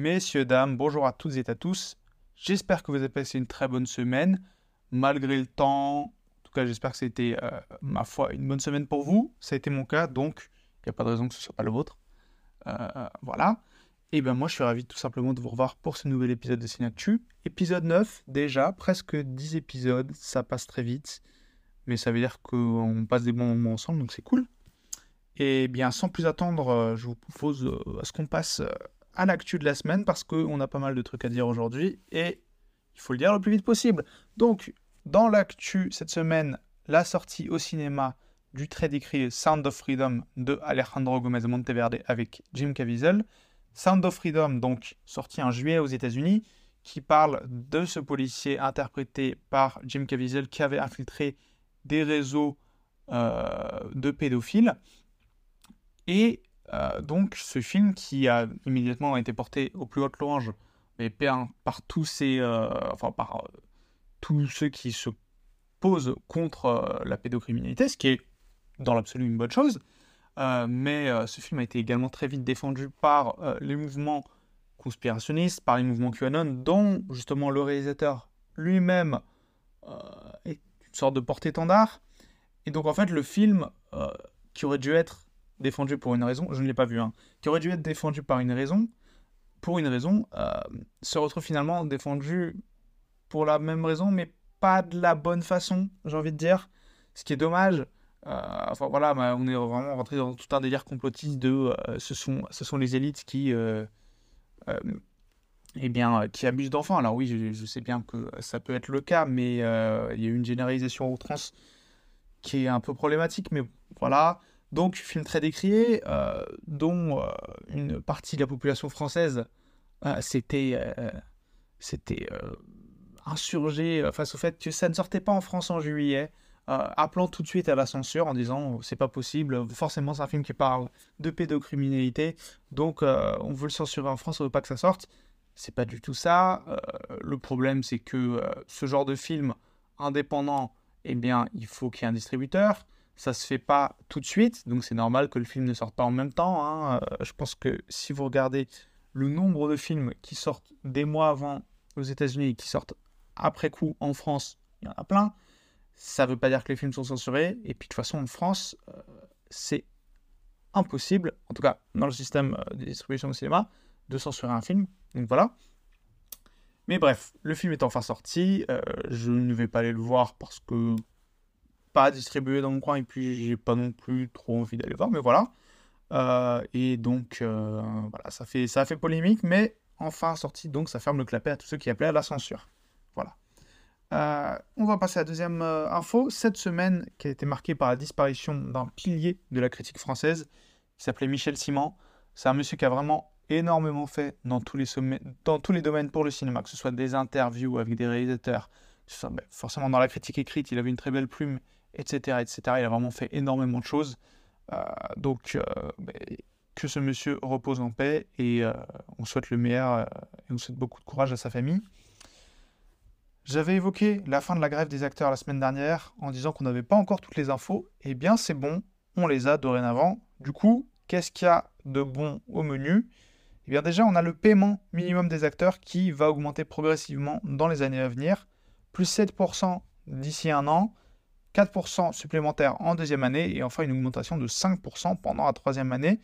Messieurs, dames, bonjour à toutes et à tous. J'espère que vous avez passé une très bonne semaine, malgré le temps. En tout cas, j'espère que c'était, euh, ma foi, une bonne semaine pour vous. Ça a été mon cas, donc il n'y a pas de raison que ce ne soit pas le vôtre. Euh, voilà. Et ben moi, je suis ravi tout simplement de vous revoir pour ce nouvel épisode de Cinactu. Épisode 9, déjà, presque 10 épisodes, ça passe très vite. Mais ça veut dire qu'on passe des bons moments ensemble, donc c'est cool. Et bien, sans plus attendre, euh, je vous propose à ce qu'on passe à l'actu de la semaine parce qu'on a pas mal de trucs à dire aujourd'hui et il faut le dire le plus vite possible. Donc, dans l'actu cette semaine, la sortie au cinéma du très décrit Sound of Freedom de Alejandro Gomez Monteverde avec Jim Caviezel. Sound of Freedom, donc sorti en juillet aux États-Unis, qui parle de ce policier interprété par Jim Caviezel qui avait infiltré des réseaux de pédophiles et euh, donc, ce film qui a immédiatement été porté au plus haute louange, mais par tous ces, euh, enfin par euh, tous ceux qui se posent contre la pédocriminalité, ce qui est dans l'absolu une bonne chose. mais ce film a été également très vite défendu par les mouvements conspirationnistes, par les mouvements QAnon, dont justement le réalisateur lui-même est une sorte de porte-étendard. Et donc en fait, le film qui aurait dû être défendu pour une raison, je ne l'ai pas vu, hein, qui aurait dû être défendu par une raison, pour une raison, euh, se retrouve finalement défendu pour la même raison, mais pas de la bonne façon, j'ai envie de dire. Ce qui est dommage. Euh, enfin voilà, bah, on est vraiment rentré dans tout un délire complotiste de euh, ce, sont, ce sont les élites qui, eh bien, qui abusent d'enfants. Alors oui, je, je, sais bien que ça peut être le cas, mais il y a une généralisation outrance qui est un peu problématique, mais voilà. Donc, film très décrié, euh, dont euh, une partie de la population française euh, s'était insurgée face au fait que ça ne sortait pas en France en juillet, appelant tout de suite à la censure en disant c'est pas possible, forcément c'est un film qui parle de pédocriminalité, donc on veut le censurer en France, on veut pas que ça sorte. C'est pas du tout ça. le problème c'est que ce genre de film indépendant, eh bien, il faut qu'il y ait un distributeur ça se fait pas tout de suite, donc c'est normal que le film ne sorte pas en même temps. Hein. Euh, je pense que si vous regardez le nombre de films qui sortent des mois avant aux États-Unis et qui sortent après coup en France, il y en a plein. Ça ne veut pas dire que les films sont censurés. Et puis de toute façon, en France, euh, c'est impossible, en tout cas dans le système euh, de distribution de cinéma, de censurer un film. Donc voilà. Mais bref, le film est enfin sorti. je ne vais pas aller le voir parce que pas distribué dans mon coin et puis j'ai pas non plus trop envie d'aller voir, mais voilà. Euh, et donc, euh, voilà, ça, fait, ça a fait polémique, mais enfin sorti, donc ça ferme le clapet à tous ceux qui appelaient à la censure. Voilà. Euh, on va passer à la deuxième info. Cette semaine, qui a été marquée par la disparition d'un pilier de la critique française, qui s'appelait Michel Simon. C'est un monsieur qui a vraiment énormément fait dans tous, les sommets, dans tous les domaines pour le cinéma, que ce soit des interviews avec des réalisateurs, ben, forcément dans la critique écrite, il avait une très belle plume etc., etc. Il a vraiment fait énormément de choses. Euh, donc, euh, que ce monsieur repose en paix et euh, on souhaite le meilleur et on souhaite beaucoup de courage à sa famille. J'avais évoqué la fin de la grève des acteurs la semaine dernière en disant qu'on n'avait pas encore toutes les infos. Eh bien, c'est bon, on les a dorénavant. Du coup, qu'est-ce qu'il y a de bon au menu? Eh bien, déjà, on a le paiement minimum des acteurs qui va augmenter progressivement dans les années à venir, plus 7% d'ici un an, 4% supplémentaires en deuxième année et enfin une augmentation de 5% pendant la troisième année.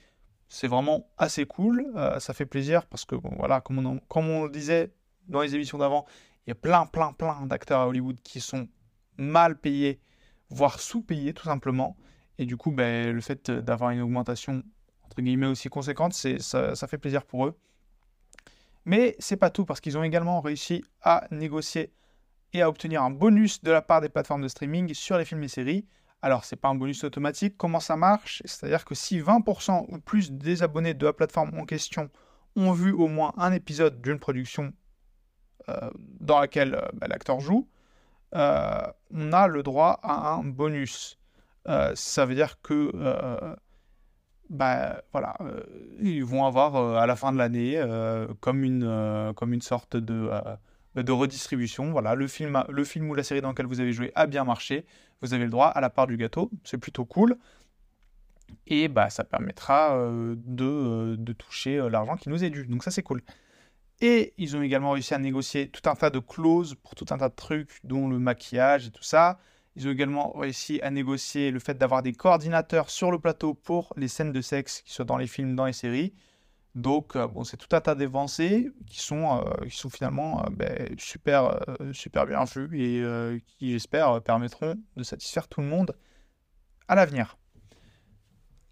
C'est vraiment assez cool, euh, ça fait plaisir parce que voilà, comme on, le disait dans les émissions d'avant, il y a plein, plein, plein d'acteurs à Hollywood qui sont mal payés, voire sous-payés tout simplement. Et du coup, ben, le fait d'avoir une augmentation entre guillemets aussi conséquente, ça, ça fait plaisir pour eux. Mais c'est pas tout parce qu'ils ont également réussi à négocier à obtenir un bonus de la part des plateformes de streaming sur les films et séries. Alors, ce n'est pas un bonus automatique. Comment ça marche? C'est-à-dire que si 20% ou plus des abonnés de la plateforme en question ont vu au moins un épisode d'une production euh, dans laquelle euh, bah, l'acteur joue, euh, on a le droit à un bonus. ça veut dire que bah, voilà, ils vont avoir à la fin de l'année comme, une, comme une sorte de de redistribution. Voilà, le film, ou la série dans laquelle vous avez joué a bien marché. Vous avez le droit à la part du gâteau. C'est plutôt cool. Et bah, ça permettra euh, de, euh, de, toucher euh, l'argent qui nous est dû. Donc ça, c'est cool. Et ils ont également réussi à négocier tout un tas de clauses pour tout un tas de trucs, dont le maquillage et tout ça. Ils ont également réussi à négocier le fait d'avoir des coordinateurs sur le plateau pour les scènes de sexe qui soient dans les films, dans les séries. Donc, euh, bon, c'est tout un tas d'avancées qui sont, euh, qui sont finalement euh, ben, super, super bien vues et qui, j'espère, permettront de satisfaire tout le monde à l'avenir.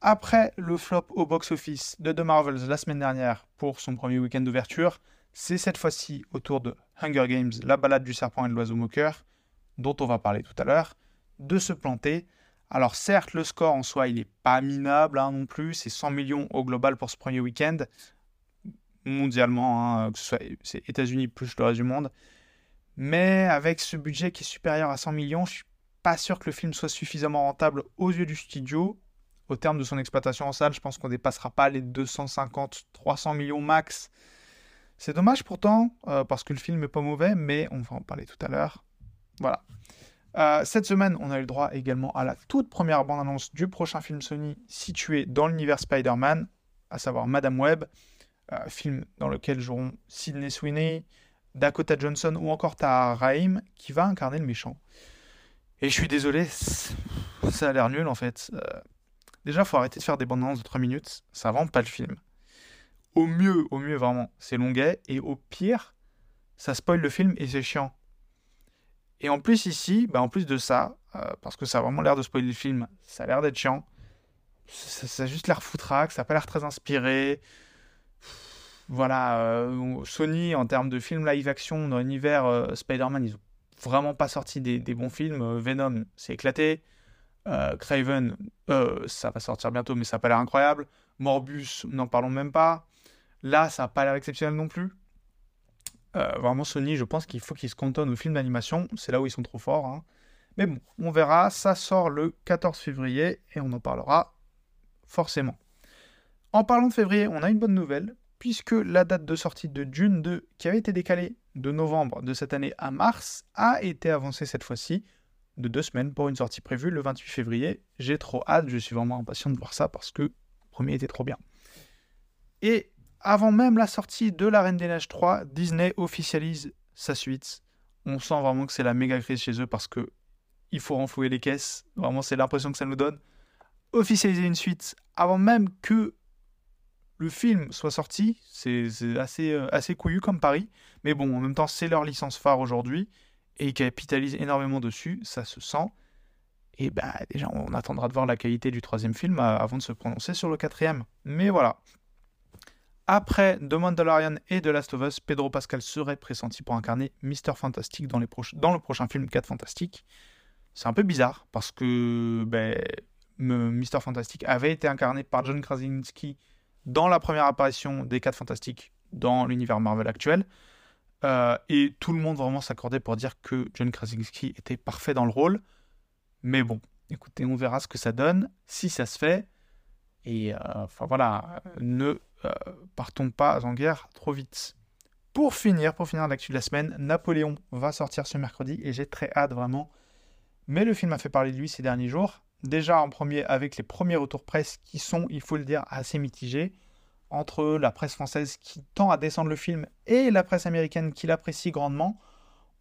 Après le flop au box-office de The Marvels la semaine dernière pour son premier week-end d'ouverture, c'est cette fois-ci au tour de Hunger Games, la balade du serpent et de l'oiseau moqueur, dont on va parler tout à l'heure, de se planter. Alors certes, le score en soi, il n'est pas minable hein, non plus, c'est 100 millions au global pour ce premier week-end, mondialement, hein, que ce soit c'est États-Unis plus le reste du monde. Mais avec ce budget qui est supérieur à 100 millions, je suis pas sûr que le film soit suffisamment rentable aux yeux du studio au terme de son exploitation en salle, je pense qu'on ne dépassera pas les 250-300 millions max. C'est dommage pourtant, euh, parce que le film n'est pas mauvais, mais on va en parler tout à l'heure. Voilà. Euh, cette semaine, on a eu le droit également à la toute première bande-annonce du prochain film Sony situé dans l'univers Spider-Man, à savoir Madame Web, euh, film dans lequel joueront Sidney Sweeney, Dakota Johnson ou encore Tahar Rahim, qui va incarner le méchant. Et je suis désolé, ça a l'air nul en fait. Déjà, faut arrêter de faire des bandes annonces de 3 minutes, ça vend pas le film. Au mieux, au mieux vraiment, c'est longuet, et au pire, ça spoil le film et c'est chiant. Et en plus ici, bah en plus de ça, euh, parce que ça a vraiment l'air de spoiler le film, ça a l'air d'être chiant. Ça, a juste l'air foutraque, ça n'a pas l'air très inspiré. Voilà, euh, Sony en termes de film live action dans l'univers euh, Spider-Man, ils ont vraiment pas sorti des, bons films. Venom, c'est éclaté. Craven, ça va sortir bientôt, mais ça n'a pas l'air incroyable. Morbus, n'en parlons même pas. Là, ça n'a pas l'air exceptionnel non plus. Euh, vraiment, Sony, je pense qu'il faut qu'ils se cantonnent aux films d'animation. C'est là où ils sont trop forts. Hein. Mais bon, on verra. Ça sort le 14 février et on en parlera forcément. En parlant de février, on a une bonne nouvelle, puisque la date de sortie de Dune 2, qui avait été décalée de novembre de cette année à mars, a été avancée cette fois-ci de deux semaines pour une sortie prévue le 28 février. J'ai trop hâte, je suis vraiment impatient de voir ça parce que le premier était trop bien. Et avant même la sortie de La Reine des Neiges 3, Disney officialise sa suite. On sent vraiment que c'est la méga crise chez eux parce que il faut renflouer les caisses. Vraiment, c'est l'impression que ça nous donne. Officialiser une suite avant même que le film soit sorti, c'est assez, euh, assez couillu comme pari. Mais bon, en même temps, c'est leur licence phare aujourd'hui et ils capitalisent énormément dessus, ça se sent. Et bah déjà, on attendra de voir la qualité du troisième film euh, avant de se prononcer sur le quatrième. Mais voilà. Après The Mandalorian et The Last of Us, Pedro Pascal serait pressenti pour incarner Mister Fantastic dans, le prochain film 4 Fantastic. C'est un peu bizarre parce que ben, Mister Fantastic avait été incarné par John Krasinski dans la première apparition des 4 Fantastiques dans l'univers Marvel actuel. Euh, et tout le monde vraiment s'accordait pour dire que John Krasinski était parfait dans le rôle. Mais bon, écoutez, on verra ce que ça donne, si ça se fait. Et euh, enfin voilà, ne euh, partons pas en guerre trop vite. Pour finir, pour finir l'actu de la semaine, Napoléon va sortir ce mercredi et j'ai très hâte vraiment. Mais le film a fait parler de lui ces derniers jours. Déjà en premier avec les premiers retours presse qui sont, il faut le dire, assez mitigés entre la presse française qui tend à descendre le film et la presse américaine qui l'apprécie grandement,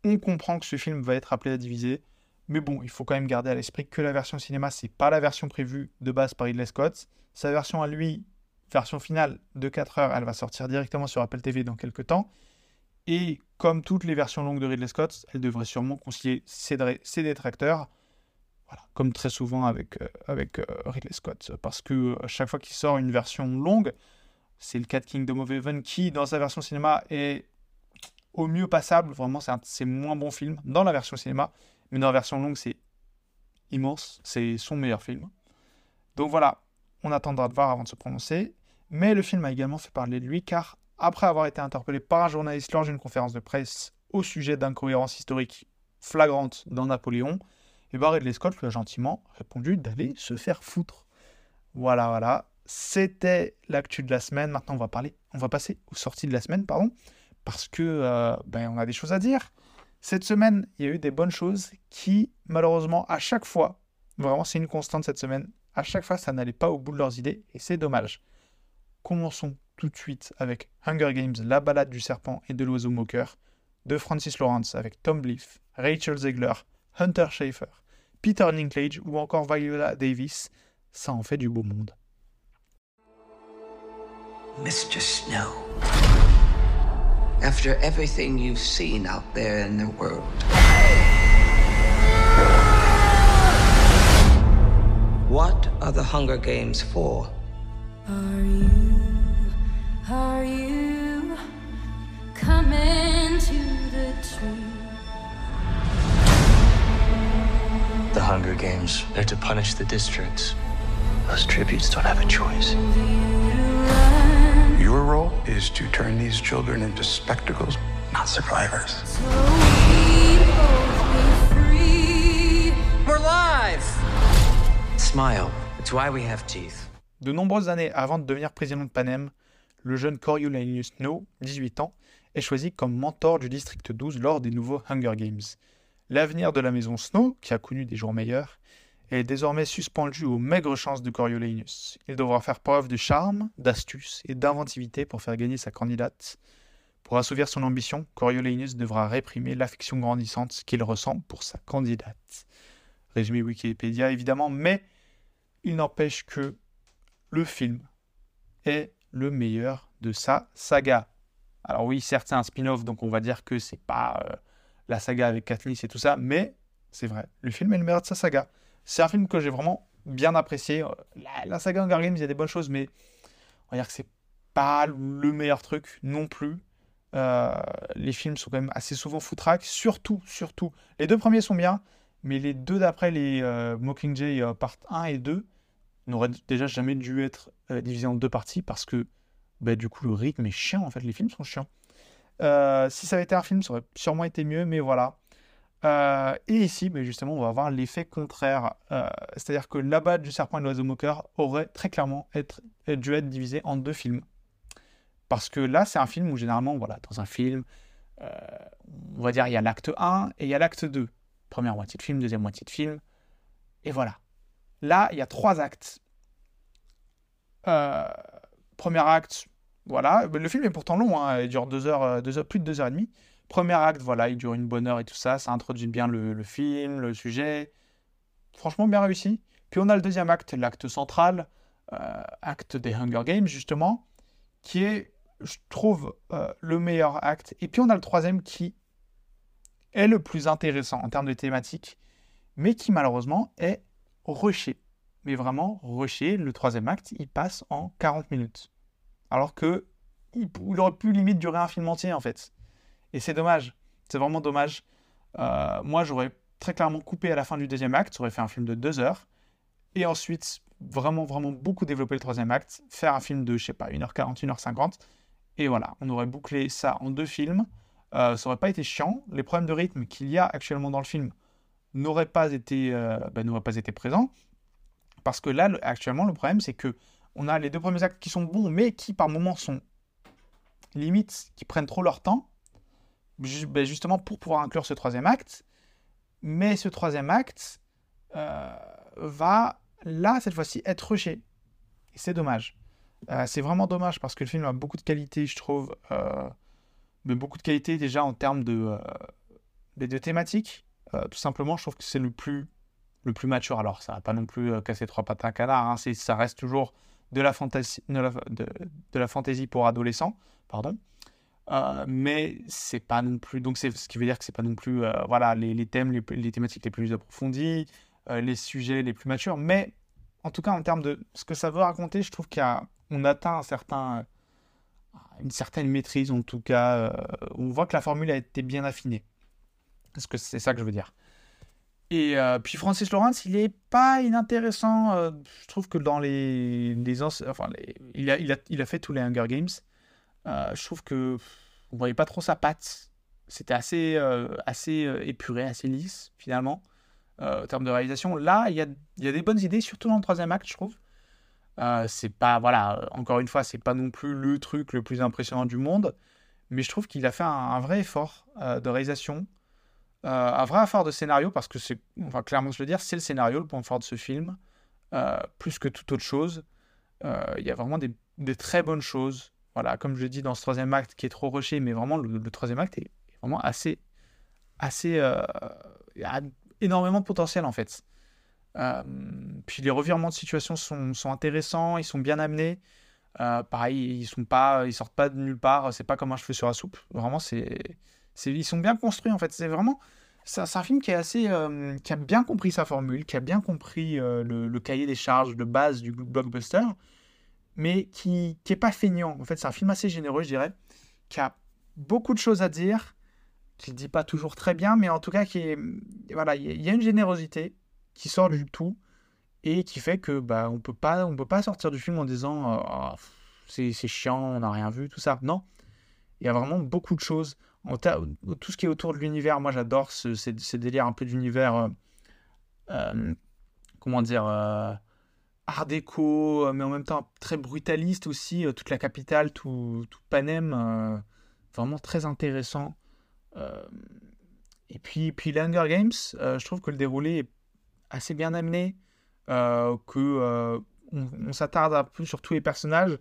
on comprend que ce film va être appelé à diviser. Mais bon, il faut quand même garder à l'esprit que la version cinéma, c'est pas la version prévue de base par Ridley Scott. Sa version à lui, version finale de 4 heures, elle va sortir directement sur Apple TV dans quelques temps. Et comme toutes les versions longues de Ridley Scott, elle devrait sûrement concilier ses, détracteurs. Voilà, comme très souvent avec, euh, avec euh, Ridley Scott. Parce que euh, chaque fois qu'il sort une version longue, c'est le 4 Kingdom of Heaven qui, dans sa version cinéma, est au mieux passable. Vraiment, c'est moins bon film dans la version cinéma. Mais dans la version longue, c'est immense. C'est son meilleur film. Donc voilà, on attendra de voir avant de se prononcer. Mais le film a également fait parler de lui car, après avoir été interpellé par un journaliste lors d'une conférence de presse au sujet d'incohérences historiques flagrantes dans Napoléon, et Ridley Scott lui a gentiment répondu d'aller se faire foutre. Voilà, voilà. C'était l'actu de la semaine. Maintenant, on va parler, on va passer aux sorties de la semaine, pardon, parce que euh, ben, on a des choses à dire. Cette semaine, il y a eu des bonnes choses qui, malheureusement, à chaque fois, vraiment, c'est une constante cette semaine. À chaque fois, ça n'allait pas au bout de leurs idées et c'est dommage. Commençons tout de suite avec Hunger Games, La balade du serpent et de l'oiseau moqueur, de Francis Lawrence avec Tom Blyth, Rachel Zegler, Hunter Schafer, Peter Dinklage ou encore Viola Davis, ça en fait du beau monde. Mr. Snow, after everything you've seen out there in the world, what are the Hunger Games for? Are you, are you coming to the tree? The Hunger Games, they're to punish the districts. Those tributes don't have a choice. Your role is to turn these children into spectacles, not survivors. We're live! Smile. It's why we have teeth. De nombreuses années avant de devenir président de Panem, le jeune Coriolanus Snow, 18 ans, est choisi comme mentor du district 12 lors des nouveaux Hunger Games. L'avenir de la maison Snow, qui a connu des jours meilleurs, est désormais suspendu aux maigres chances de Coriolanus. Il devra faire preuve de charme, d'astuce et d'inventivité pour faire gagner sa candidate. Pour assouvir son ambition, Coriolanus devra réprimer l'affection grandissante qu'il ressent pour sa candidate. Résumé Wikipédia évidemment, mais il n'empêche que le film est le meilleur de sa saga. Alors oui, certes c'est un spin-off, donc on va dire que c'est pas euh, la saga avec Katniss et tout ça, mais c'est vrai, le film est le meilleur de sa saga. C'est un film que j'ai vraiment bien apprécié. La, saga Hunger Games, il y a des bonnes choses, mais on va dire que c'est pas le meilleur truc non plus. Euh, les films sont quand même assez souvent foutraques, surtout, surtout. Les deux premiers sont bien, mais les deux d'après, les euh, Mockingjay euh, part 1 et 2, n'auraient déjà jamais dû être divisés en deux parties parce que bah, du coup le rythme est chiant en fait, les films sont chiants. si ça avait été un film, ça aurait sûrement été mieux, mais voilà. Euh, et ici, mais justement, on va avoir l'effet contraire. Euh, c'est-à-dire que la bas du serpent et de l'oiseau moqueur aurait très clairement être, dû être divisé en deux films. Parce que là, c'est un film où généralement, voilà, dans un film, euh, on va dire, il y a l'acte 1 et il y a l'acte 2. Première moitié de film, deuxième moitié de film. Et voilà. Là, il y a trois actes. premier acte, voilà. Le film est pourtant long, hein, il dure deux heures, deux heures, plus de deux heures et demie. Premier acte, voilà, il dure une bonne heure et tout ça, ça introduit bien le, film, le sujet. Franchement, bien réussi. Puis on a le deuxième acte, l'acte central, euh, acte des Hunger Games, justement, qui est, je trouve, euh, le meilleur acte. Et puis on a le troisième qui est le plus intéressant en termes de thématique, mais qui malheureusement est rushé. Mais vraiment rushé. Le troisième acte, il passe en 40 minutes. Alors que il aurait pu limite durer un film entier en fait. Et c'est dommage. C'est vraiment dommage. Euh, moi, j'aurais très clairement coupé à la fin du deuxième acte. J'aurais fait un film de deux heures. Et ensuite, vraiment, vraiment beaucoup développer le troisième acte. Faire un film de, je sais pas, 1h40, 1h50. Et voilà, on aurait bouclé ça en deux films. Euh, ça aurait pas été chiant. Les problèmes de rythme qu'il y a actuellement dans le film n'auraient pas été, euh, ben, pas été présents. Parce que là, actuellement, le problème, c'est que on a les deux premiers actes qui sont bons, mais qui par moments sont limites, qui prennent trop leur temps. Ben, justement pour pouvoir inclure ce troisième acte. Mais ce troisième acte euh, va, là, cette fois-ci, être rushé. Et c'est dommage. Euh, c'est vraiment dommage parce que le film a beaucoup de qualité, je trouve. Euh, mais beaucoup de qualité déjà en termes de, thématiques. Tout simplement, je trouve que c'est le plus, le plus mature. Alors, ça va pas non plus casser trois pattes à un canard. Hein. ça reste toujours de la, fantaisie, de, de la fantaisie pour adolescents. Pardon. Euh, mais c'est pas non plus. Donc, ce qui veut dire que c'est pas non plus. Euh, voilà, les, thèmes, les, thématiques les plus approfondies, euh, les sujets les plus matures. Mais en tout cas, en termes de ce que ça veut raconter, je trouve qu'on atteint une certaine maîtrise. En tout cas, on voit que la formule a été bien affinée. Est-ce que c'est ça que je veux dire et puis Francis Lawrence, il est pas inintéressant. je trouve que dans les, les enfin, il, a, il, a, il a fait tous les Hunger Games. Euh, je trouve que on voyait pas trop sa patte. C'était assez, euh, assez euh, épuré, assez lisse finalement en termes de réalisation. Là, il y a, y a, des bonnes idées, surtout dans le troisième acte, je trouve. c'est pas, voilà, encore une fois, c'est pas non plus le truc le plus impressionnant du monde, mais je trouve qu'il a fait un, vrai effort de réalisation, un vrai effort de scénario, parce que c'est, on va clairement se le dire, c'est le scénario le point fort de ce film, plus que toute autre chose. Il y a vraiment des, très bonnes choses voilà, comme je dis dans ce troisième acte qui est trop rushé, mais vraiment le, troisième acte est vraiment assez, assez, a énormément de potentiel en fait. puis les revirements de situation sont, sont, intéressants, ils sont bien amenés. pareil, ils sont pas, ils sortent pas de nulle part. C'est pas comme un cheveu sur la soupe. Vraiment, c'est, ils sont bien construits en fait. C'est vraiment, c'est un film qui est assez, qui a bien compris sa formule, qui a bien compris le, le, cahier des charges de base du blockbuster mais qui n'est pas feignant. En fait, c'est un film assez généreux, je dirais, qui a beaucoup de choses à dire, qui ne dit pas toujours très bien, mais en tout cas, qui est, voilà, il y a une générosité qui sort du tout et qui fait que bah, on peut pas, on peut pas sortir du film en disant euh, oh, c'est chiant, on n'a rien vu, tout ça. Non, il y a vraiment beaucoup de choses. Tout ce qui est autour de l'univers, moi j'adore ce, ces, délires un peu d'univers, euh, euh, comment dire, art déco, euh, mais en même temps très brutaliste aussi. Euh, toute la capitale, tout, tout Panem, euh, vraiment très intéressant. et puis, puis Games, je trouve que le déroulé est assez bien amené, que on, s'attarde un peu sur tous les personnages,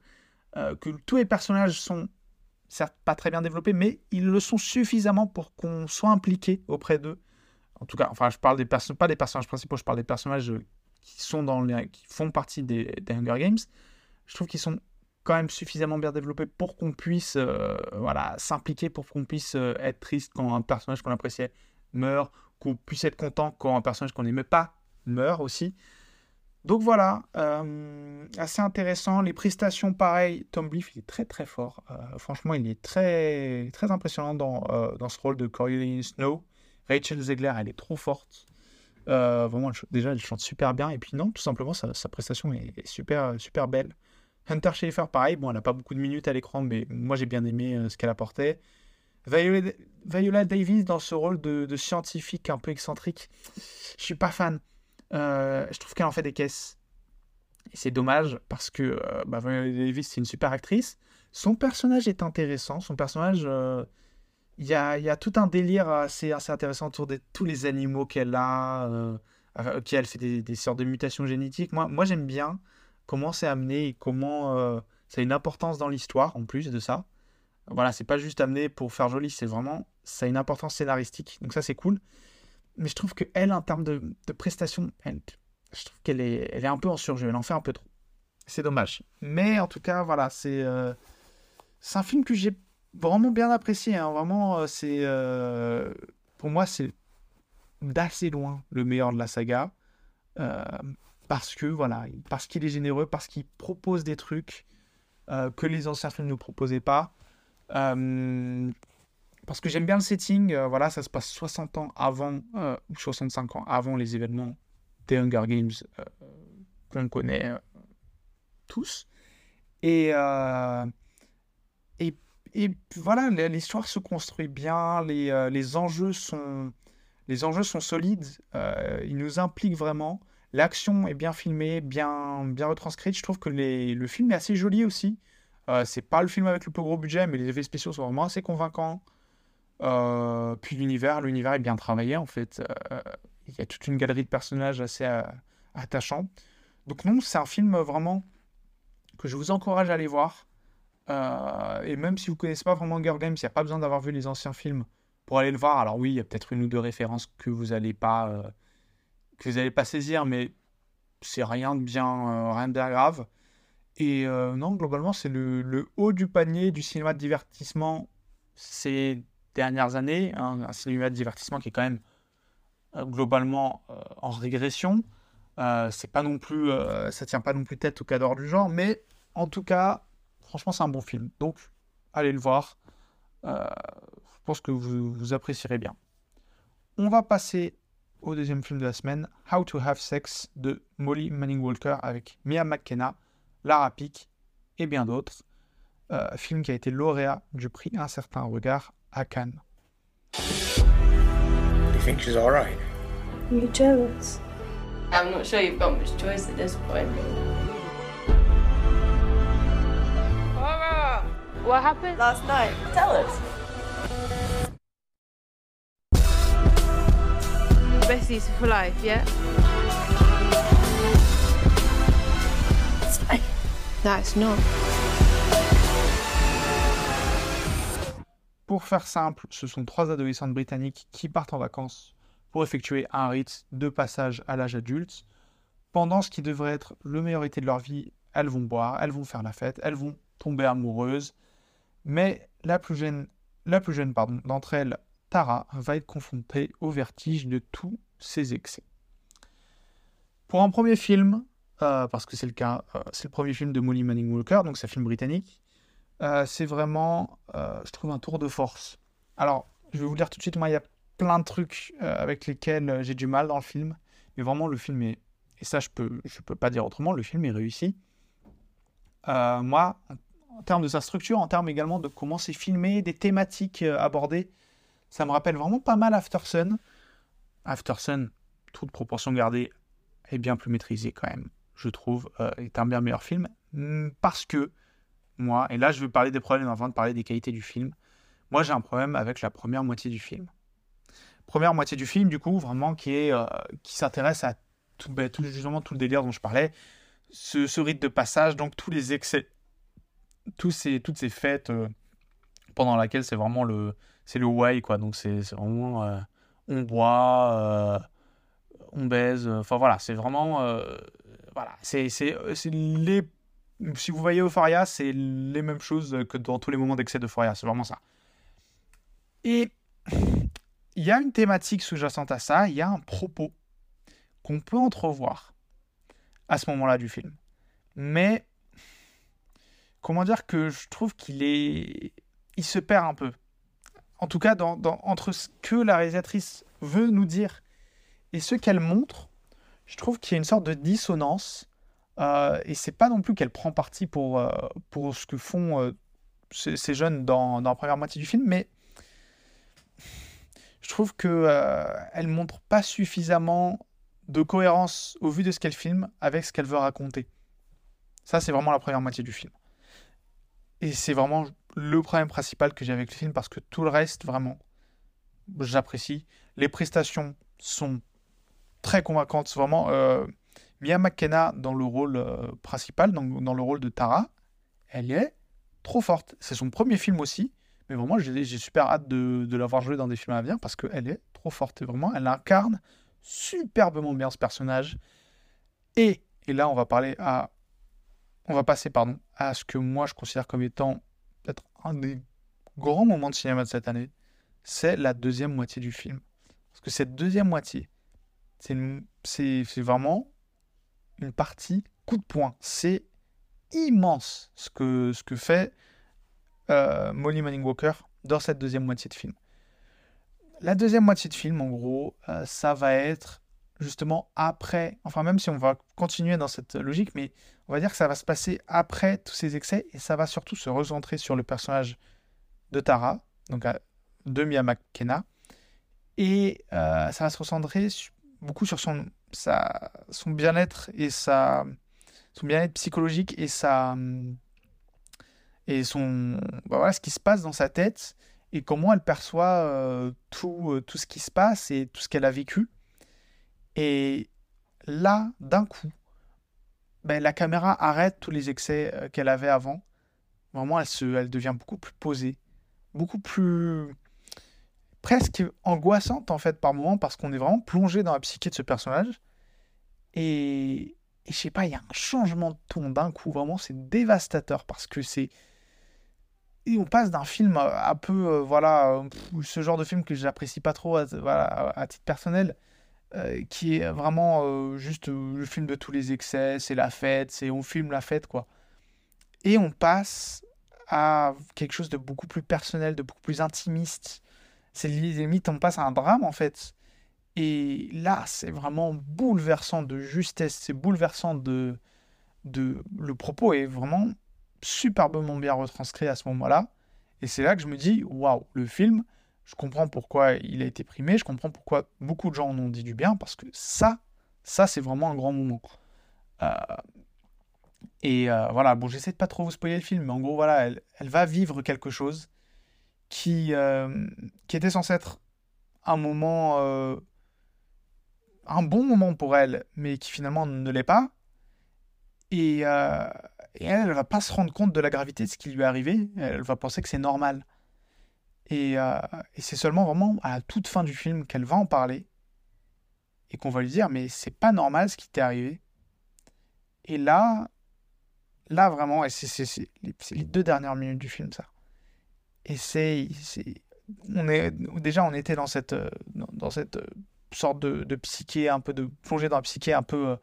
que tous les personnages sont certes pas très bien développés, mais ils le sont suffisamment pour qu'on soit impliqué auprès d'eux. En tout cas, enfin, je parle des personnages, pas des personnages principaux, je parle des personnages qui, sont dans les, qui font partie des, Hunger Games, je trouve qu'ils sont quand même suffisamment bien développés pour qu'on puisse euh, voilà, s'impliquer, pour qu'on puisse euh, être triste quand un personnage qu'on appréciait meurt, qu'on puisse être content quand un personnage qu'on n'aimait pas meurt aussi. Donc voilà, euh, assez intéressant. Les prestations, pareil, Tom Bliff, il est très très fort. franchement, il est très impressionnant dans, dans ce rôle de Coriolanus Snow. Rachel Zegler, elle est trop forte. Euh, vraiment, déjà, elle chante super bien. Et puis, non, tout simplement, sa, prestation est, super, super belle. Hunter Schaefer, pareil. Bon, elle n'a pas beaucoup de minutes à l'écran, mais moi, j'ai bien aimé euh, ce qu'elle apportait. Viola, Viola, Davis dans ce rôle de, scientifique un peu excentrique, je suis pas fan. Euh, je trouve qu'elle en fait des caisses. Et c'est dommage parce que bah, Viola Davis, c'est une super actrice. Son personnage est intéressant. Son personnage il y a, tout un délire assez, intéressant autour de tous les animaux qu'elle a, euh, qui elle fait des, sortes de mutations génétiques. Moi, moi j'aime bien comment c'est amené et comment euh, ça a une importance dans l'histoire en plus de ça. Voilà, c'est pas juste amené pour faire joli, c'est vraiment, ça a une importance scénaristique. Donc ça, c'est cool. Mais je trouve qu'elle, en termes de, prestations, je trouve qu'elle est, elle est un peu en surjeu, elle en fait un peu trop. C'est dommage. Mais en tout cas, voilà, c'est euh, un film que j'ai vraiment bien apprécié. Hein. Vraiment, euh, c'est euh, pour moi, c'est d'assez loin le meilleur de la saga. Parce que voilà, parce qu'il est généreux, parce qu'il propose des trucs que les anciens films ne proposaient pas. Parce que j'aime bien le setting. voilà, ça se passe 60 ans avant, ou 65 ans avant les événements des Hunger Games qu'on connaît tous. Et, et voilà, l'histoire se construit bien, les, euh, les, enjeux, sont, les enjeux sont solides, euh, ils nous impliquent vraiment. L'action est bien filmée, bien, bien retranscrite. Je trouve que le film est assez joli aussi. Euh, c'est pas le film avec le plus gros budget, mais les effets spéciaux sont vraiment assez convaincants. Euh, puis l'univers, l'univers est bien travaillé en fait. Il y a toute une galerie de personnages assez attachants. Donc non, c'est un film vraiment que je vous encourage à aller voir. Euh, et même si vous connaissez pas vraiment Hunger Games, il n'y a pas besoin d'avoir vu les anciens films pour aller le voir. Alors oui, il y a peut-être une ou deux références que vous n'allez pas, euh, que vous pas saisir, mais c'est rien de bien, euh, rien de grave. Et non, globalement, c'est le, haut du panier du cinéma de divertissement ces dernières années. Hein, un cinéma de divertissement qui est quand même globalement en régression. c'est pas non plus, ça tient pas non plus tête au cadre du genre, mais en tout cas, Franchement, c'est un bon film. Donc, allez le voir. Euh, je pense que vous, vous apprécierez bien. On va passer au deuxième film de la semaine, How to Have Sex de Molly Manning Walker avec Mia McKenna, Lara Pick et bien d'autres. Euh, film qui a été lauréat du prix Un certain regard à Cannes. You think she's alright? You're jealous. I'm not sure you've got much choice at this point. What happened? Last night. Tell us. Besties for life, yeah? It's fake. No, it's not. Pour faire simple, ce sont trois adolescentes britanniques qui partent en vacances pour effectuer un rite de passage à l'âge adulte. Pendant ce qui devrait être le meilleur été de leur vie, elles vont boire, elles vont faire la fête, elles vont tomber amoureuses. Mais la plus jeune, la plus jeune d'entre elles, Tara, va être confrontée au vertige de tous ces excès. Pour un premier film, euh, parce que c'est le cas, euh, c'est le premier film de Molly Manning Walker, donc c'est un film britannique, euh, c'est vraiment, je trouve, un tour de force. Alors, je vais vous dire tout de suite, moi, il y a plein de trucs avec lesquels j'ai du mal dans le film, mais vraiment, le film est, et ça, je peux, je peux pas dire autrement, le film est réussi. moi, en termes de sa structure, en termes également de comment c'est filmé, des thématiques abordées, ça me rappelle vraiment pas mal After Sun. After Sun, toute proportion gardée, est bien plus maîtrisé quand même, je trouve, est un bien meilleur film, hmm, parce que moi, et là je vais parler des problèmes avant de parler des qualités du film, moi j'ai un problème avec la première moitié du film. Première moitié du film, du coup, vraiment qui est euh, qui s'intéresse à tout, ben, tout, justement tout le délire dont je parlais, ce, ce, rite de passage, donc tous les excès, tous ces, toutes ces fêtes euh, pendant laquelle c'est vraiment le c'est le why quoi, donc c'est vraiment euh, on boit, on baise, enfin voilà, c'est vraiment voilà, c'est les si vous voyez Euphoria, c'est les mêmes choses que dans tous les moments d'excès d'Euphoria. C'est vraiment ça. Et il y a une thématique sous-jacente à ça, il y a un propos qu'on peut entrevoir à ce moment-là du film. Mais comment dire que je trouve qu'il est. Il se perd un peu. En tout cas, entre ce que la réalisatrice veut nous dire et ce qu'elle montre, je trouve qu'il y a une sorte de dissonance euh, et c'est pas non plus qu'elle prend parti pour, euh, pour ce que font euh, ces, jeunes dans, dans, la première moitié du film, mais je trouve que elle montre pas suffisamment de cohérence au vu de ce qu'elle filme avec ce qu'elle veut raconter. Ça, c'est vraiment la première moitié du film. Et c'est vraiment le problème principal que j'ai avec le film parce que tout le reste, vraiment, j'apprécie. Les prestations sont très convaincantes. Vraiment, Mia McKenna dans le rôle euh, principal, dans, dans, le rôle de Tara, elle est trop forte. C'est son premier film aussi, mais vraiment j'ai super hâte de, de l'avoir joué dans des films à venir parce qu'elle est trop forte. vraiment, elle incarne superbement bien ce personnage. Et, et là, on va parler à, on va passer pardon à ce que moi je considère comme étant peut-être un des grands moments de cinéma de cette année, c'est la deuxième moitié du film. Parce que cette deuxième moitié, c'est vraiment une partie coup de poing. C'est immense ce que, ce que fait euh, Molly Manning Walker dans cette deuxième moitié de film. La deuxième moitié de film, en gros, euh, ça va être justement après, enfin même si on va continuer dans cette logique, mais on va dire que ça va se passer après tous ces excès et ça va surtout se recentrer sur le personnage de Tara, donc euh, de Mia McKenna, et ça va se recentrer beaucoup sur son son bien-être et sa, son bien-être psychologique et sa et son bah voilà ce qui se passe dans sa tête et comment elle perçoit euh, tout, euh, tout ce qui se passe et tout ce qu'elle a vécu. Et là, d'un coup, ben, la caméra arrête tous les excès euh, qu'elle avait avant. Vraiment, elle, se, elle devient beaucoup plus posée, beaucoup plus presque angoissante en fait par moment parce qu'on est vraiment plongé dans la psyché de ce personnage. Et, et je sais pas, il y a un changement de ton d'un coup, vraiment c'est dévastateur parce que c'est. Et on passe d'un film un peu, euh, voilà, ce genre de film que j'apprécie pas trop à, voilà, à titre personnel, euh, qui est vraiment euh, juste le film de tous les excès, c'est la fête, c'est on filme la fête quoi. Et on passe à quelque chose de beaucoup plus personnel, de beaucoup plus intimiste, c'est limite, on passe à un drame en fait. Et là, c'est vraiment bouleversant de justesse, c'est bouleversant de, de. Le propos est vraiment superbement bien retranscrit à ce moment-là. Et c'est là que je me dis, waouh, le film, je comprends pourquoi il a été primé, je comprends pourquoi beaucoup de gens en ont dit du bien, parce que ça, ça, c'est vraiment un grand moment. Euh, et euh, voilà, bon, j'essaie de pas trop vous spoiler le film, mais en gros, voilà, elle, elle va vivre quelque chose qui, euh, qui était censé être un moment, euh, un bon moment pour elle, mais qui finalement ne l'est pas. Et, euh, elle, elle va pas se rendre compte de la gravité de ce qui lui est arrivé. Elle va penser que c'est normal. Et, et c'est seulement vraiment à la toute fin du film qu'elle va en parler et qu'on va lui dire mais c'est pas normal ce qui t'est arrivé. Et là, là vraiment, c'est les deux dernières minutes du film ça. Et c'est, on est déjà on était dans cette dans cette sorte de, psyché un peu de plongée dans la psyché un peu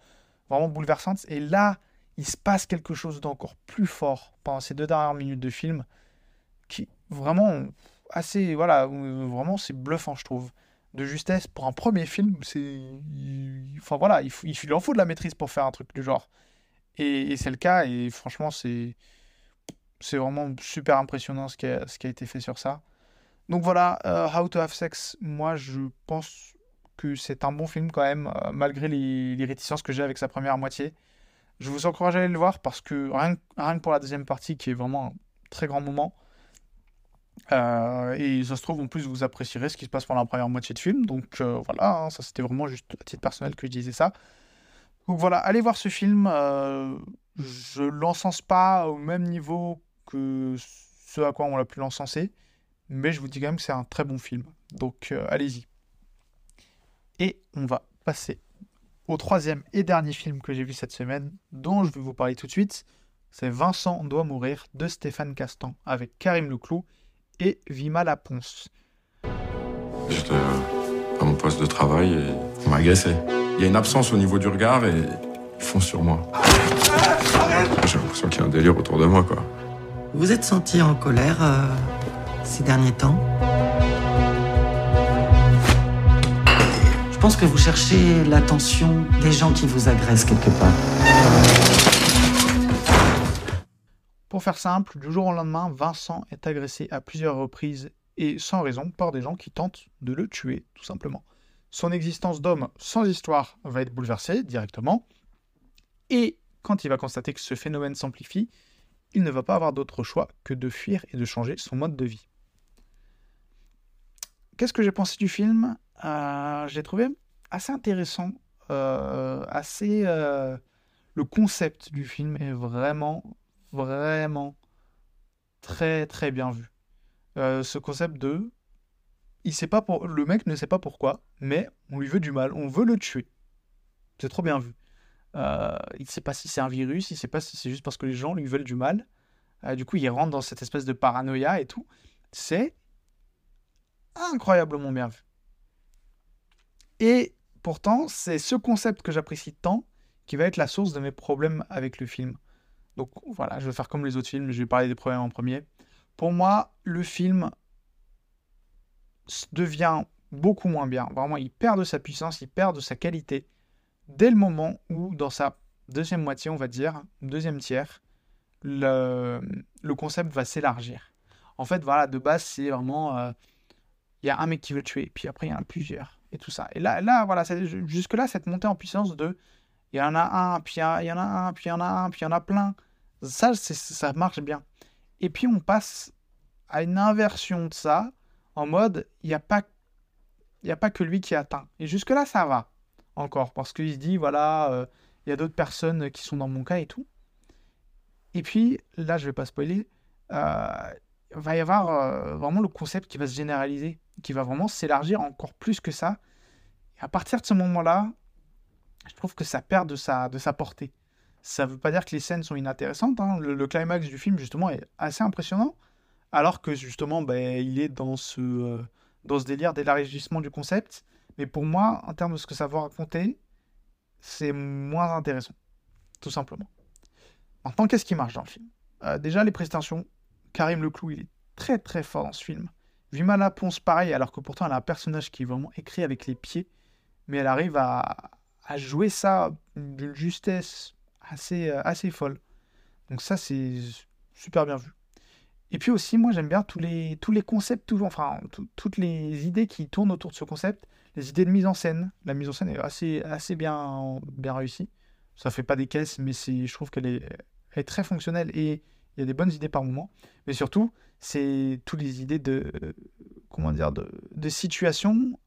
vraiment bouleversante. Et là, il se passe quelque chose d'encore plus fort pendant ces deux dernières minutes de film qui vraiment assez voilà vraiment c'est bluffant je trouve de justesse pour un premier film c'est enfin voilà il, il, en faut de la maîtrise pour faire un truc du genre et, c'est le cas et franchement c'est c'est vraiment super impressionnant ce qui, a, été fait sur ça donc voilà euh, How to Have Sex moi je pense que c'est un bon film quand même euh, malgré les, réticences que j'ai avec sa première moitié je vous encourage à aller le voir parce que rien, que pour la deuxième partie, qui est vraiment un très grand moment, euh, et ça se trouve, en plus, vous apprécierez ce qui se passe pendant la première moitié de film. Donc voilà, hein, ça c'était vraiment juste à titre personnel que je disais ça. Donc voilà, allez voir ce film. Je l'encense pas au même niveau que ce à quoi on l'a pu l'encenser. Mais je vous dis quand même que c'est un très bon film. Donc allez-y. Et on va passer au troisième et dernier film que j'ai vu cette semaine, dont je vais vous parler tout de suite. C'est Vincent doit mourir de Stéphane Castan avec Karim Leclou et Vima Laponce. J'étais à mon poste de travail et on m'a agressé. Il y a une absence au niveau du regard et ils font sur moi. J'ai l'impression qu'il y a un délire autour de moi, quoi. Vous êtes senti en colère euh, ces derniers temps? Je pense que vous cherchez l'attention des gens qui vous agressent quelque part. Pour faire simple, du jour au lendemain, Vincent est agressé à plusieurs reprises et sans raison par des gens qui tentent de le tuer, tout simplement. Son existence d'homme sans histoire va être bouleversée directement. Et quand il va constater que ce phénomène s'amplifie, il ne va pas avoir d'autre choix que de fuir et de changer son mode de vie. Qu'est-ce que j'ai pensé du film? Euh, J'ai trouvé assez intéressant, euh, assez... Euh, le concept du film est vraiment, vraiment très, très bien vu. ce concept de... Il sait pas. Le mec ne sait pas pourquoi, mais on lui veut du mal, on veut le tuer. C'est trop bien vu. Il ne sait pas si c'est un virus, il ne sait pas si c'est juste parce que les gens lui veulent du mal. du coup, il rentre dans cette espèce de paranoïa et tout. C'est incroyablement bien vu. Et pourtant, c'est ce concept que j'apprécie tant qui va être la source de mes problèmes avec le film. Donc voilà, je vais faire comme les autres films, je vais parler des problèmes en premier. Pour moi, le film devient beaucoup moins bien. Vraiment, il perd de sa puissance, il perd de sa qualité dès le moment où, dans sa deuxième moitié, on va dire, deuxième tiers, le, concept va s'élargir. En fait, voilà, de base, c'est vraiment euh, il y a un mec qui veut tuer, puis après il y en a plusieurs, et tout ça. Et là, là voilà, jusque-là, cette montée en puissance de il y en a un, puis il y en a un, puis il y en a un, puis il y en a plein, ça, ça marche bien. Et puis on passe à une inversion de ça, en mode il n'y a, pas, a pas que lui qui atteint. Et jusque-là, ça va, encore, parce qu'il se dit voilà, euh, il y a d'autres personnes qui sont dans mon cas et tout. Et puis, là, je vais pas spoiler, euh, il va y avoir euh, vraiment le concept qui va se généraliser qui va vraiment s'élargir encore plus que ça. Et à partir de ce moment-là, je trouve que ça perd de sa, de sa portée. Ça ne veut pas dire que les scènes sont inintéressantes. Hein. Le, climax du film, justement, est assez impressionnant. Alors que, justement, ben, il est dans ce, euh, dans ce délire d'élargissement du concept. Mais pour moi, en termes de ce que ça va raconter, c'est moins intéressant. Tout simplement. Maintenant, qu'est-ce qui marche dans le film? Euh, Déjà, les prestations. Karim Leclou, il est très très fort dans ce film. Vimala Ponce, pareil, alors que pourtant elle a un personnage qui est vraiment écrit avec les pieds, mais elle arrive à, jouer ça d'une justesse assez, euh, assez folle. Donc ça, c'est super bien vu. Et puis aussi, moi, j'aime bien tous les, tous les concepts, toujours, enfin, toutes les idées qui tournent autour de ce concept, les idées de mise en scène. La mise en scène est assez, assez bien, bien réussie. Ça fait pas des caisses, mais je trouve qu'elle est, très fonctionnelle et il y a des bonnes idées par moment. Mais surtout, c'est toutes les idées de comment dire de, situation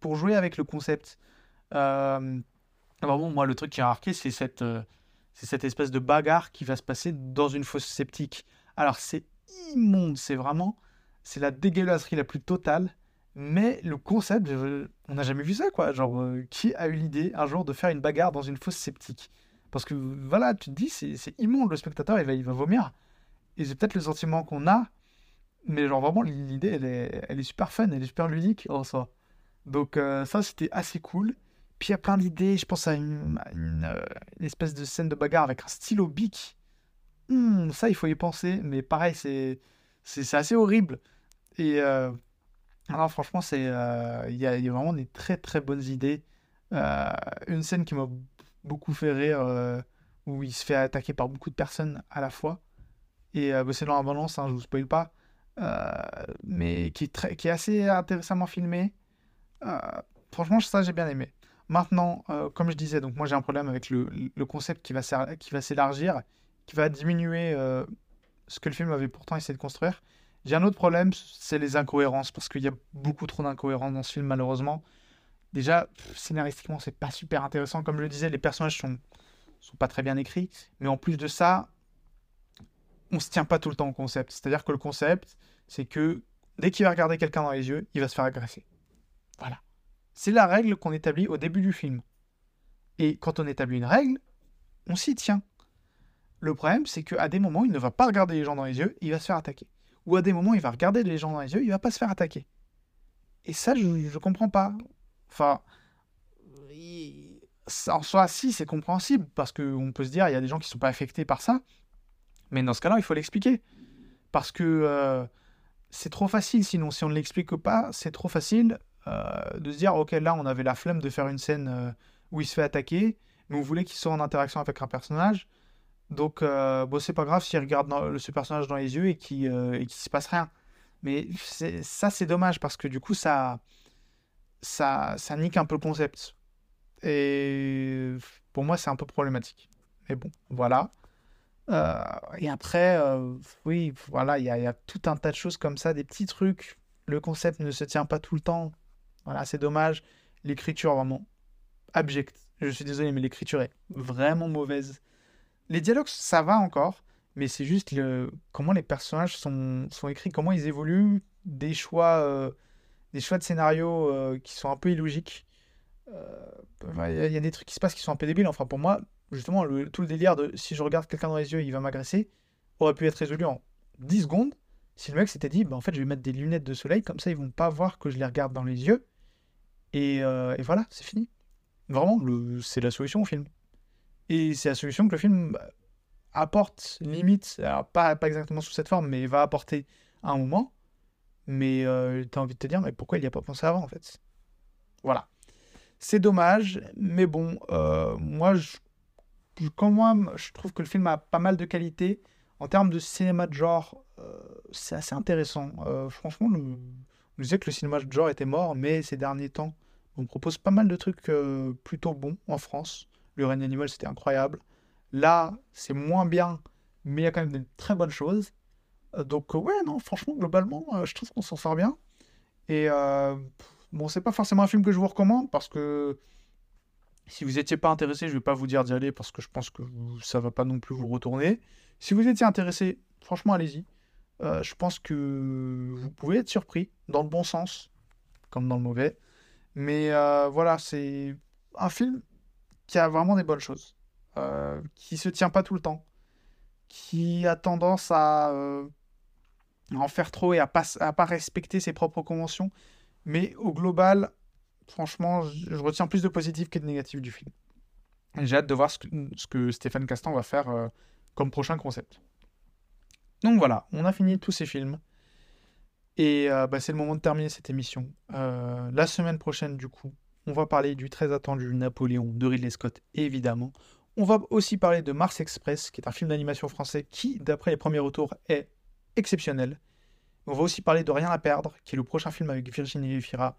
pour jouer avec le concept. Euh, moi, le truc qui a marqué, c'est cette, euh, cette espèce de bagarre qui va se passer dans une fosse sceptique. Alors, c'est immonde, c'est vraiment c'est la dégueulasserie la plus totale. Mais le concept, on n'a jamais vu ça, quoi. Genre, euh, qui a eu l'idée un jour de faire une bagarre dans une fosse sceptique? Parce que voilà, tu te dis, c'est immonde, le spectateur, il va, il va vomir. Et c'est peut-être le sentiment qu'on a, mais genre vraiment, l'idée, elle est, elle est super fun, elle est super ludique en soi. Donc euh, ça, c'était assez cool. Puis il y a plein d'idées, je pense à une, euh, espèce de scène de bagarre avec un stylo bic. Hmm, ça, il faut y penser, mais pareil, c'est assez horrible. Et alors franchement, c'est il y, a, vraiment des très très bonnes idées. une scène qui m'a beaucoup fait rire, où il se fait attaquer par beaucoup de personnes à la fois. Et bah, c'est dans la balance, hein, je vous spoil pas. mais qui est, très, qui est assez intéressamment filmé. Euh, franchement, ça, j'ai bien aimé. Maintenant, euh, comme je disais, donc moi j'ai un problème avec le, concept qui va, qui va s'élargir, qui va diminuer euh, ce que le film avait pourtant essayé de construire. J'ai un autre problème, c'est les incohérences, parce qu'il y a beaucoup trop d'incohérences dans ce film, malheureusement. Déjà, scénaristiquement, c'est pas super intéressant. Comme je le disais, les personnages sont, sont pas très bien écrits. Mais en plus de ça, on se tient pas tout le temps au concept. C'est-à-dire que le concept, c'est que dès qu'il va regarder quelqu'un dans les yeux, il va se faire agresser. Voilà. C'est la règle qu'on établit au début du film. Et quand on établit une règle, on s'y tient. Le problème, c'est qu'à des moments, il ne va pas regarder les gens dans les yeux, il va se faire attaquer. Ou à des moments, il va regarder les gens dans les yeux, il va pas se faire attaquer. Et ça, je ne comprends pas. Enfin, en soi, si, c'est compréhensible, parce qu'on peut se dire, il y a des gens qui ne sont pas affectés par ça. Mais dans ce cas-là, il faut l'expliquer. Parce que euh, c'est trop facile, sinon, si on ne l'explique pas, c'est trop facile. Euh, de se dire, ok, là, on avait la flemme de faire une scène euh, où il se fait attaquer, mais on voulait qu'il soit en interaction avec un personnage. Donc, euh, bon, c'est pas grave s'il regarde ce personnage dans les yeux et qu'il ne se passe rien. Mais ça, c'est dommage parce que du coup, ça, ça, ça nique un peu le concept. Et pour moi, c'est un peu problématique. Mais bon, voilà. et après, oui, voilà, il y, a tout un tas de choses comme ça, des petits trucs. Le concept ne se tient pas tout le temps. Voilà, c'est dommage. L'écriture, vraiment abjecte. Je suis désolé, mais l'écriture est vraiment mauvaise. Les dialogues, ça va encore, mais c'est juste le... comment les personnages sont, sont écrits, comment ils évoluent, des choix, euh, des choix de scénario euh, qui sont un peu illogiques. Euh, il y, a des trucs qui se passent qui sont un peu débiles. Enfin, pour moi, justement, tout le délire de si je regarde quelqu'un dans les yeux, il va m'agresser, aurait pu être résolu en 10 secondes si le mec s'était dit, bah, en fait, je vais mettre des lunettes de soleil, comme ça, ils vont pas voir que je les regarde dans les yeux. Et, voilà, c'est fini. Vraiment, c'est la solution au film. Et c'est la solution que le film apporte, limite, pas, pas exactement sous cette forme, mais va apporter à un moment. Mais euh, tu as envie de te dire, mais pourquoi il n'y a pas pensé avant, en fait? Voilà. C'est dommage, mais bon, euh, moi, je, quand moi, je trouve que le film a pas mal de qualité. En termes de cinéma de genre, c'est assez intéressant. franchement, le, je disais que le cinéma de genre était mort, mais ces derniers temps, on propose pas mal de trucs euh, plutôt bons en France. Le règne animal, c'était incroyable. Là, c'est moins bien, mais il y a quand même de très bonnes choses. Euh, donc, euh, ouais, non, franchement, globalement, je trouve qu'on s'en sort bien. Et bon, c'est pas forcément un film que je vous recommande parce que si vous n'étiez pas intéressé, je vais pas vous dire d'y aller parce que je pense que ça va pas non plus vous retourner. Si vous étiez intéressé, franchement, allez-y. Euh, je pense que vous pouvez être surpris, dans le bon sens, comme dans le mauvais. Mais euh, voilà, c'est un film qui a vraiment des bonnes choses, euh, qui se tient pas tout le temps, qui a tendance à, en faire trop et à pas, pas respecter ses propres conventions. Mais au global, franchement, je, retiens plus de positif que de négatif du film. J'ai hâte de voir ce que, Stéphane Castan va faire comme prochain concept. Donc voilà, on a fini tous ces films. Et euh, bah, c'est le moment de terminer cette émission. Euh, la semaine prochaine, du coup, on va parler du très attendu Napoléon de Ridley Scott, évidemment. On va aussi parler de Mars Express, qui est un film d'animation français qui, d'après les premiers retours, est exceptionnel. On va aussi parler de Rien à perdre, qui est le prochain film avec Virginie Efira,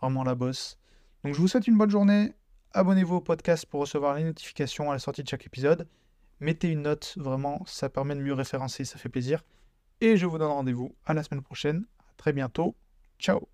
vraiment la bosse. Donc je vous souhaite une bonne journée. Abonnez-vous au podcast pour recevoir les notifications à la sortie de chaque épisode mettez une note, vraiment, ça permet de mieux référencer, ça fait plaisir. Et je vous donne rendez-vous à la semaine prochaine. À très bientôt. Ciao.